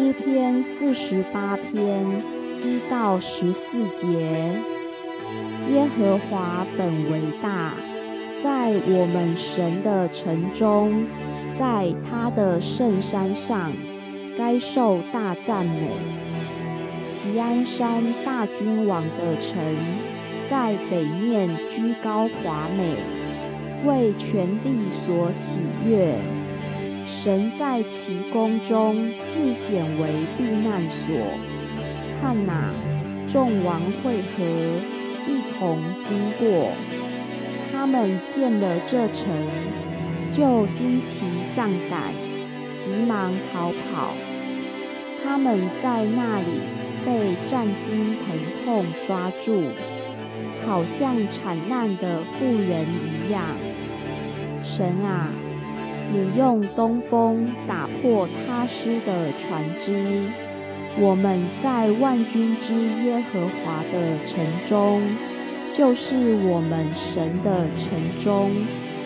诗篇四十八篇一到十四节：耶和华本为大，在我们神的城中，在他的圣山上，该受大赞美。锡安山大君王的城，在北面居高华美，为全地所喜悦。神在其宫中自显为避难所。看哪，众王会合，一同经过。他们见了这城，就惊奇丧胆，急忙逃跑。他们在那里被战惊疼痛抓住，好像产难的妇人一样。神啊！你用东风打破他施的船只，我们在万军之耶和华的城中，就是我们神的城中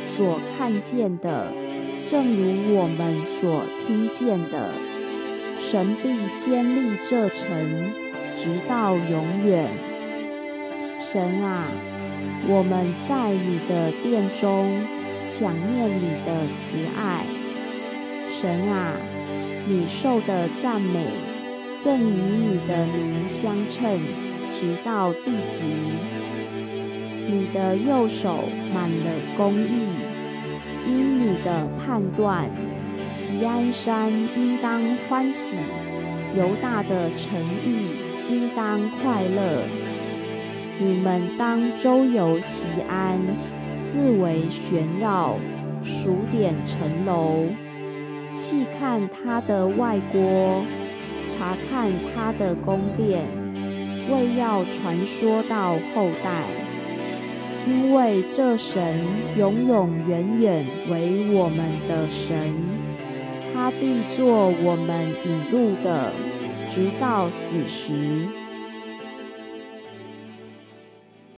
所看见的，正如我们所听见的，神必坚立这城，直到永远。神啊，我们在你的殿中。想念你的慈爱，神啊，你受的赞美正与你的名相称，直到地极。你的右手满了公义，因你的判断，锡安山应当欢喜，犹大的诚意应当快乐。你们当周游锡安。四围旋绕，数点城楼，细看他的外郭，查看他的宫殿，为要传说到后代。因为这神永永远远为我们的神，他必做我们引路的，直到死时。